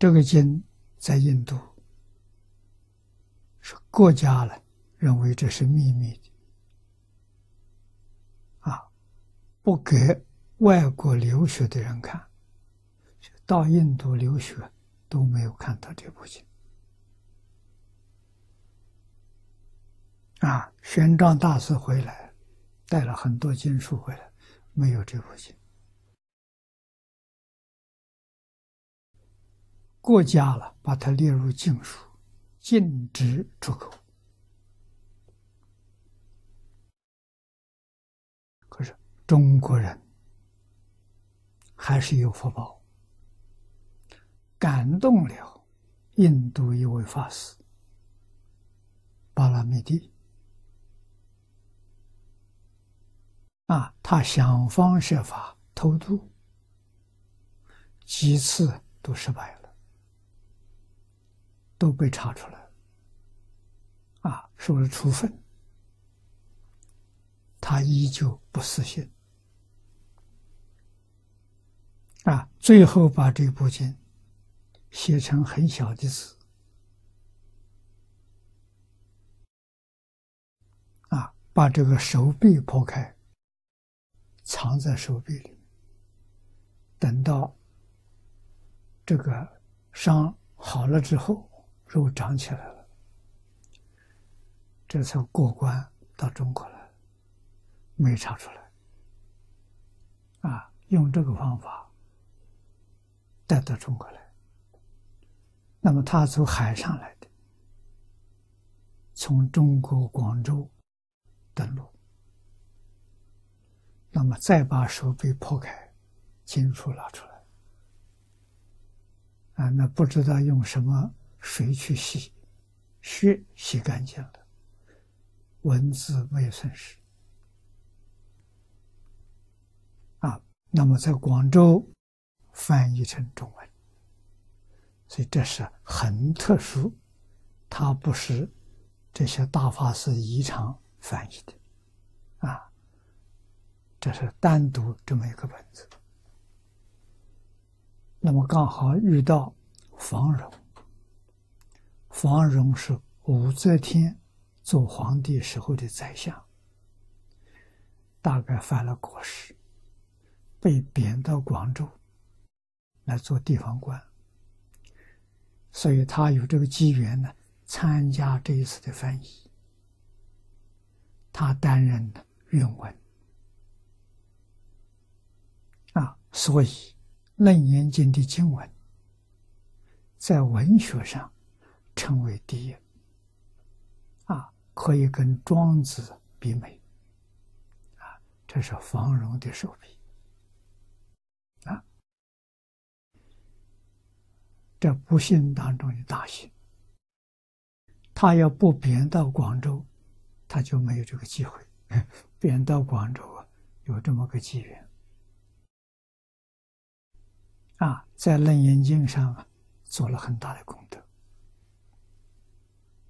这个经在印度是国家了，认为这是秘密的，啊，不给外国留学的人看，到印度留学都没有看到这部经。啊，玄奘大师回来，带了很多经书回来，没有这部经。过家了，把它列入禁书，禁止出口。可是中国人还是有福报，感动了印度一位法师巴拉米蒂。啊，他想方设法偷渡，几次都失败了，都被查出来，啊，受了处分。他依旧不死心，啊，最后把这部经写成很小的字，啊，把这个手臂剖开。藏在手臂里，等到这个伤好了之后，肉长起来了，这才过关到中国来，没查出来。啊，用这个方法带到中国来。那么他从海上来的，从中国广州登陆。那么再把手臂剖开，金属拿出来，啊，那不知道用什么水去洗，血洗干净了，文字未损失，啊，那么在广州翻译成中文，所以这是很特殊，它不是这些大法师遗常翻译的。啊这是单独这么一个本子，那么刚好遇到房荣，房荣是武则天做皇帝时候的宰相，大概犯了国事，被贬到广州来做地方官，所以他有这个机缘呢，参加这一次的翻译，他担任的韵文啊。所以，《楞严经》的经文在文学上称为第一，啊，可以跟庄子比美，啊，这是方荣的手笔，啊，这不幸当中的大幸。他要不贬到广州，他就没有这个机会；贬到广州啊，有这么个机缘。啊，在《楞严经》上啊，做了很大的功德。